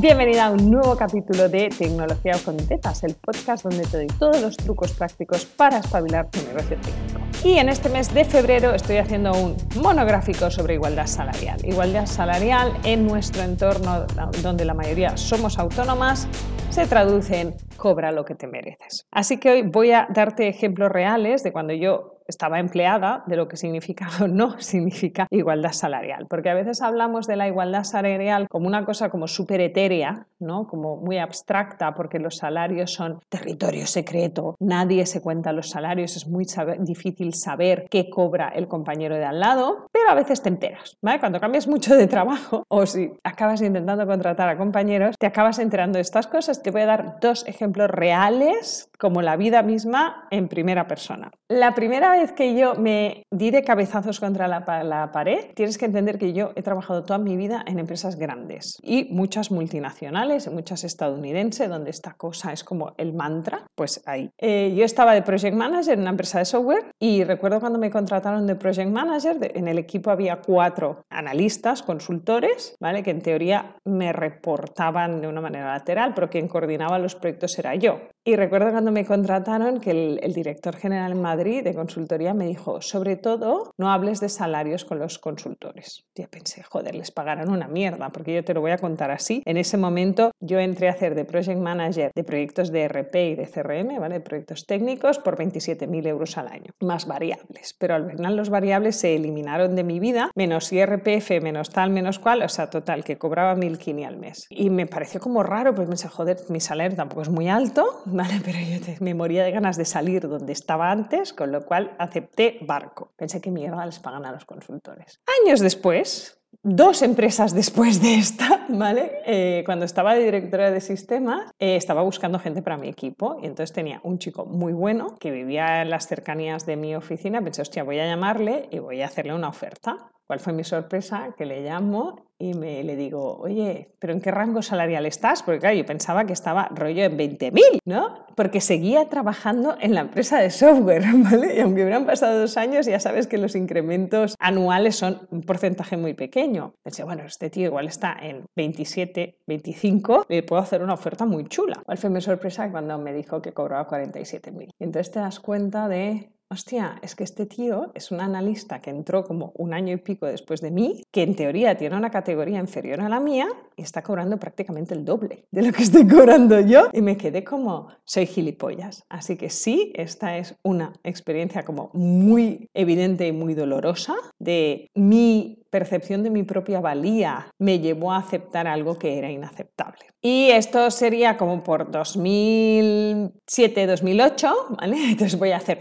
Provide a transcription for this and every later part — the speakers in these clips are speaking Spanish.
Bienvenida a un nuevo capítulo de Tecnología con Tetas, el podcast donde te doy todos los trucos prácticos para espabilar tu negocio técnico. Y en este mes de febrero estoy haciendo un monográfico sobre igualdad salarial. Igualdad salarial en nuestro entorno donde la mayoría somos autónomas se traduce en cobra lo que te mereces. Así que hoy voy a darte ejemplos reales de cuando yo estaba empleada de lo que significa o no significa igualdad salarial. Porque a veces hablamos de la igualdad salarial como una cosa como súper etérea, ¿no? como muy abstracta, porque los salarios son territorio secreto, nadie se cuenta los salarios, es muy difícil saber qué cobra el compañero de al lado, pero a veces te enteras. Cuando cambias mucho de trabajo o si acabas intentando contratar a compañeros, te acabas enterando de estas cosas. Te voy a dar dos ejemplos reales, como la vida misma, en primera persona. La primera vez que yo me di de cabezazos contra la, pared, tienes que entender que yo he trabajado toda mi vida en empresas grandes y muchas multinacionales, muchas estadounidenses, donde esta cosa es como el mantra, pues ahí. Eh, yo estaba de project manager en una empresa de software y recuerdo cuando me contrataron de project manager, en el equipo había cuatro analistas, consultores, ¿vale? que en teoría me reportaban de una manera lateral, pero quien coordinaba los proyectos era yo. Y recuerdo cuando me contrataron que el, director general en Madrid de consultoría me dijo, sobre todo, no hables de salarios con los consultores. Ya pensé, joder, les pagarán una mierda, porque yo te lo voy a contar así. En ese momento yo entré a hacer de project manager de proyectos de RP y de CRM, ¿vale? proyectos técnicos, por 27.000 euros al año, más variables. Pero al final los variables se eliminaron de mi vida, menos IRPF, menos tal, menos cual, o sea, total, que cobraba 1.500 al mes. Y me pareció como raro, pues pensé, joder, mi salario tampoco es muy alto, ¿vale? Pero yo me moría de ganas de salir donde estaba antes, con lo cual acepté barco. Pensé que mierda les pagan a los consultores. Años después, dos empresas después de esta, ¿vale? Eh, cuando estaba de directora de sistemas, eh, estaba buscando gente para mi equipo y entonces tenía un chico muy bueno que vivía en las cercanías de mi oficina. Pensé, hostia, voy a llamarle y voy a hacerle una oferta. ¿Cuál fue mi sorpresa? Que le llamo y me le digo, oye, ¿pero en qué rango salarial estás? Porque claro, yo pensaba que estaba rollo en 20.000, ¿no? Porque seguía trabajando en la empresa de software, ¿vale? Y aunque hubieran pasado dos años, ya sabes que los incrementos anuales son un porcentaje muy pequeño. Pensé, bueno, este tío igual está en 27, 25, le puedo hacer una oferta muy chula. ¿Cuál fue mi sorpresa cuando me dijo que cobraba 47.000? Entonces te das cuenta de hostia, es que este tío es un analista que entró como un año y pico después de mí, que en teoría tiene una categoría inferior a la mía y está cobrando prácticamente el doble de lo que estoy cobrando yo. Y me quedé como, soy gilipollas. Así que sí, esta es una experiencia como muy evidente y muy dolorosa de mi percepción de mi propia valía me llevó a aceptar algo que era inaceptable. Y esto sería como por 2007-2008, ¿vale? Entonces voy a hacer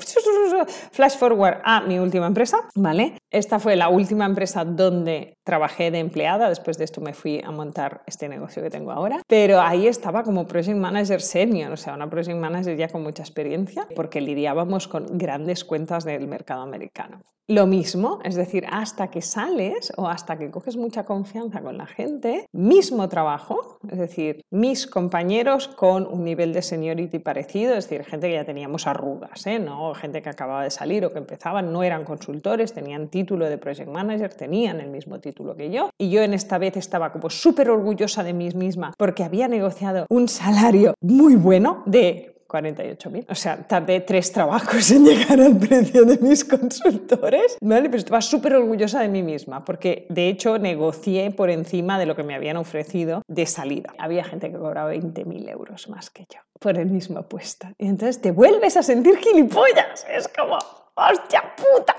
flash forward a mi última empresa, ¿vale? Esta fue la última empresa donde trabajé de empleada, después de esto me fui a montar este negocio que tengo ahora, pero ahí estaba como project manager senior, o sea, una project manager ya con mucha experiencia, porque lidiábamos con grandes cuentas del mercado americano. Lo mismo, es decir, hasta que sales o hasta que coges mucha confianza con la gente, mismo trabajo, es decir, mis compañeros con un nivel de seniority parecido, es decir, gente que ya teníamos arrugas, ¿eh? ¿no? gente que acababa de salir o que empezaban, no eran consultores, tenían título de project manager, tenían el mismo título que yo, y yo en esta vez estaba como súper orgullosa de mí misma porque había negociado un salario muy bueno de 48.000. O sea, tardé tres trabajos en llegar al precio de mis consultores, ¿vale? Pero estaba súper orgullosa de mí misma, porque de hecho negocié por encima de lo que me habían ofrecido de salida. Había gente que cobraba 20.000 euros más que yo por el mismo puesto. Y entonces te vuelves a sentir gilipollas. Es como, ¡hostia puta!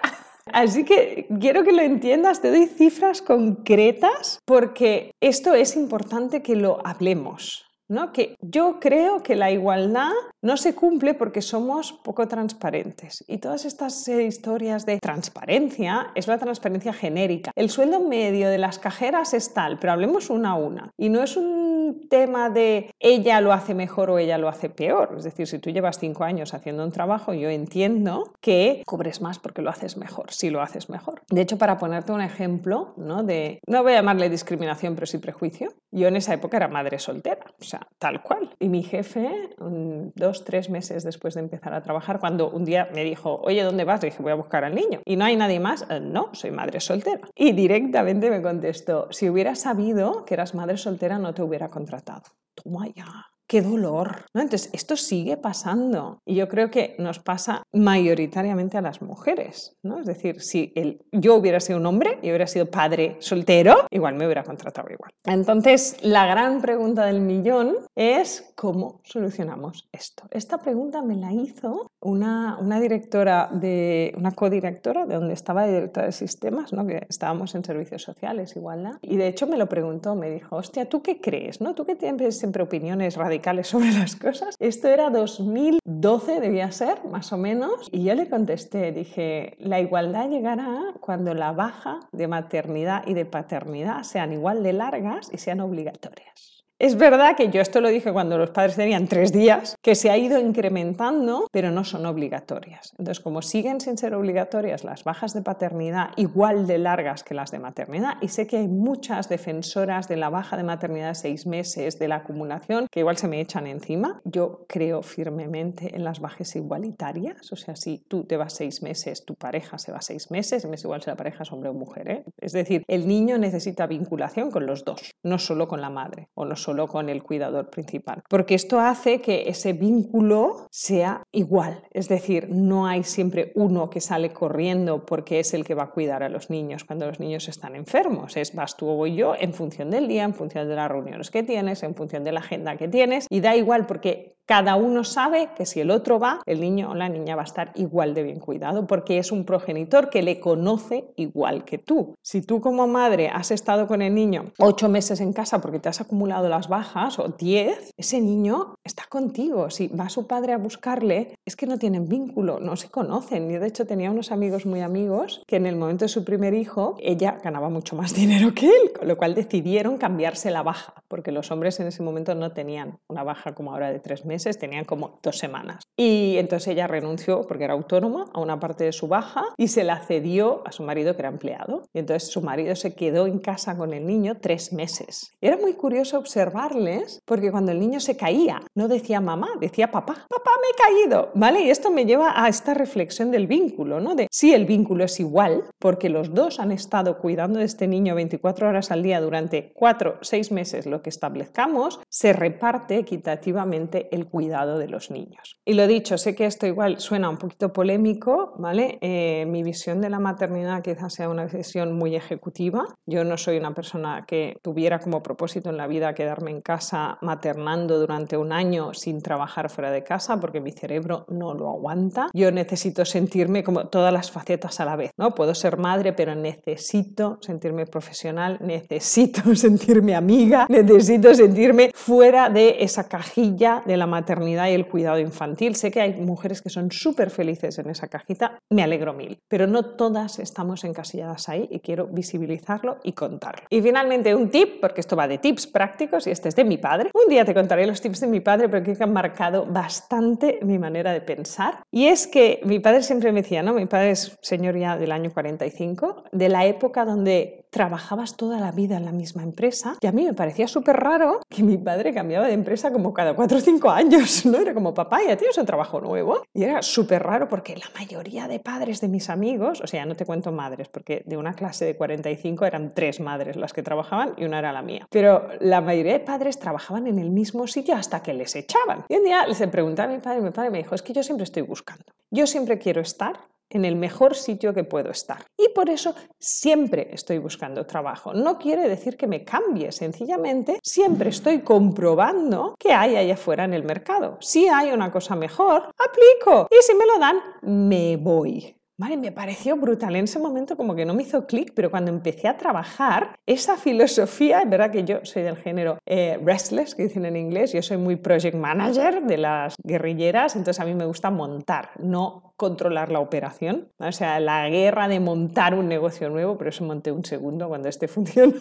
Así que quiero que lo entiendas, te doy cifras concretas porque esto es importante que lo hablemos. ¿no? Que yo creo que la igualdad no se cumple porque somos poco transparentes. Y todas estas eh, historias de transparencia es la transparencia genérica. El sueldo medio de las cajeras es tal, pero hablemos una a una. Y no es un tema de ella lo hace mejor o ella lo hace peor. Es decir, si tú llevas cinco años haciendo un trabajo, yo entiendo que cobres más porque lo haces mejor, si lo haces mejor. De hecho, para ponerte un ejemplo, ¿no? No voy a llamarle discriminación, pero sí prejuicio, yo en esa época era madre soltera, o sea, tal cual. Y mi jefe, dos dos, tres meses después de empezar a trabajar, cuando un día me dijo, oye, ¿dónde vas? dije, voy a buscar al niño. ¿Y no hay nadie más? Eh, no, soy madre soltera. Y directamente me contestó, si hubiera sabido que eras madre soltera, no te hubiera contratado. Toma ya qué dolor. ¿no? Entonces, esto sigue pasando y yo creo que nos pasa mayoritariamente a las mujeres. ¿no? Es decir, si el, yo hubiera sido un hombre y hubiera sido padre soltero, igual me hubiera contratado igual. Entonces, la gran pregunta del millón es cómo solucionamos esto. Esta pregunta me la hizo una, una directora de, una codirectora de donde estaba directora de sistemas, ¿no? que estábamos en servicios sociales igual, y de hecho me lo preguntó, me dijo, hostia, ¿tú qué crees? ¿no? ¿Tú que tienes siempre opiniones radicales? sobre las cosas. Esto era 2012, debía ser, más o menos, y yo le contesté, dije, la igualdad llegará cuando la baja de maternidad y de paternidad sean igual de largas y sean obligatorias. Es verdad que yo esto lo dije cuando los padres tenían tres días, que se ha ido incrementando, pero no son obligatorias. Entonces, como siguen sin ser obligatorias las bajas de paternidad igual de largas que las de maternidad, y sé que hay muchas defensoras de la baja de maternidad de seis meses, de la acumulación, que igual se me echan encima, yo creo firmemente en las bajas igualitarias. O sea, si tú te vas seis meses, tu pareja se va seis meses, es igual si la pareja es hombre o mujer. ¿eh? Es decir, el niño necesita vinculación con los dos, no solo con la madre o no solo con el cuidador principal. Porque esto hace que ese vínculo sea igual. Es decir, no hay siempre uno que sale corriendo porque es el que va a cuidar a los niños cuando los niños están enfermos. Es vas tú o voy yo en función del día, en función de las reuniones que tienes, en función de la agenda que tienes. Y da igual porque cada uno sabe que si el otro va, el niño o la niña va a estar igual de bien cuidado porque es un progenitor que le conoce igual que tú. Si tú como madre has estado con el niño ocho meses en casa porque te has acumulado las bajas o diez, ese niño está contigo. Si va su padre a buscarle, es que no tienen vínculo, no se conocen. Yo de hecho tenía unos amigos muy amigos que en el momento de su primer hijo, ella ganaba mucho más dinero que él, con lo cual decidieron cambiarse la baja, porque los hombres en ese momento no tenían una baja como ahora de tres meses tenían como dos semanas. Y entonces ella renunció, porque era autónoma, a una parte de su baja y se la cedió a su marido, que era empleado. Y entonces su marido se quedó en casa con el niño tres meses. Era muy curioso observarles, porque cuando el niño se caía, no decía mamá, decía papá, papá me he caído, ¿vale? Y esto me lleva a esta reflexión del vínculo, ¿no? De si el vínculo es igual, porque los dos han estado cuidando de este niño 24 horas al día durante cuatro, seis meses, lo que establezcamos, se reparte equitativamente el cuidado de los niños. Y lo dicho, sé que esto igual suena un poquito polémico, ¿vale? Eh, mi visión de la maternidad quizás sea una visión muy ejecutiva. Yo no soy una persona que tuviera como propósito en la vida quedarme en casa maternando durante un año sin trabajar fuera de casa porque mi cerebro no lo aguanta. Yo necesito sentirme como todas las facetas a la vez, ¿no? Puedo ser madre, pero necesito sentirme profesional, necesito sentirme amiga, necesito sentirme fuera de esa cajilla de la maternidad maternidad y el cuidado infantil. Sé que hay mujeres que son súper felices en esa cajita, me alegro mil, pero no todas estamos encasilladas ahí y quiero visibilizarlo y contarlo. Y finalmente un tip, porque esto va de tips prácticos y este es de mi padre. Un día te contaré los tips de mi padre, pero que han marcado bastante mi manera de pensar. Y es que mi padre siempre me decía, ¿no? Mi padre es señor ya del año 45, de la época donde trabajabas toda la vida en la misma empresa y a mí me parecía súper raro que mi padre cambiaba de empresa como cada 4 o 5 años, ¿no? Era como, papá, ya tienes un trabajo nuevo. Y era súper raro porque la mayoría de padres de mis amigos, o sea, no te cuento madres, porque de una clase de 45 eran tres madres las que trabajaban y una era la mía. Pero la mayoría de padres trabajaban en el mismo sitio hasta que les echaban. Y un día les pregunté a mi padre y mi padre me dijo, es que yo siempre estoy buscando. Yo siempre quiero estar en el mejor sitio que puedo estar. Y por eso siempre estoy buscando trabajo. No quiere decir que me cambie, sencillamente siempre estoy comprobando qué hay allá afuera en el mercado. Si hay una cosa mejor, aplico. Y si me lo dan, me voy. Vale, me pareció brutal. En ese momento como que no me hizo clic, pero cuando empecé a trabajar, esa filosofía, es verdad que yo soy del género eh, restless, que dicen en inglés, yo soy muy project manager de las guerrilleras, entonces a mí me gusta montar, no controlar la operación. O sea, la guerra de montar un negocio nuevo, pero eso monté un segundo cuando este funciona,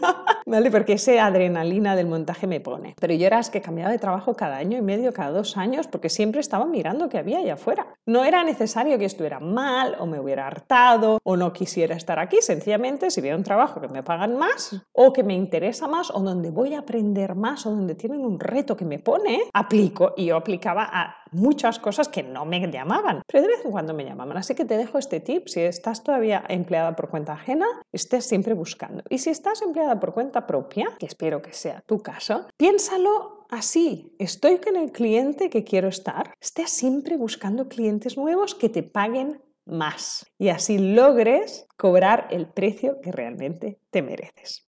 ¿vale? Porque esa adrenalina del montaje me pone. Pero yo era que cambiaba de trabajo cada año y medio, cada dos años, porque siempre estaba mirando qué había allá afuera. No era necesario que estuviera mal o me hubiera hartado o no quisiera estar aquí, sencillamente si hubiera un trabajo que me pagan más o que me interesa más o donde voy a aprender más o donde tienen un reto que me pone, aplico y yo aplicaba a muchas cosas que no me llamaban, pero de vez en cuando me llamaban. Así que te dejo este tip. Si estás todavía empleada por cuenta ajena, estés siempre buscando. Y si estás empleada por cuenta propia, que espero que sea tu caso, piénsalo así. Estoy con el cliente que quiero estar. Estés siempre buscando clientes nuevos que te paguen más y así logres cobrar el precio que realmente te mereces.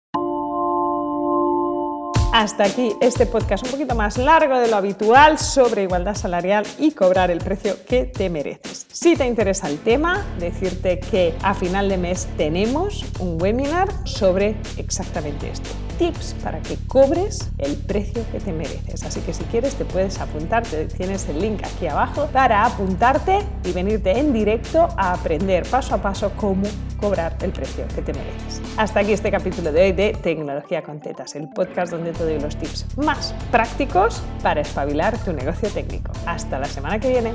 Hasta aquí este podcast un poquito más largo de lo habitual sobre igualdad salarial y cobrar el precio que te mereces. Si te interesa el tema, decirte que a final de mes tenemos un webinar sobre exactamente esto. Tips para que cobres el precio que te mereces. Así que si quieres te puedes apuntar, tienes el link aquí abajo para apuntarte y venirte en directo a aprender paso a paso cómo cobrar el precio que te mereces. Hasta aquí este capítulo de hoy de Tecnología con Tetas, el podcast donde te doy los tips más prácticos para espabilar tu negocio técnico. Hasta la semana que viene.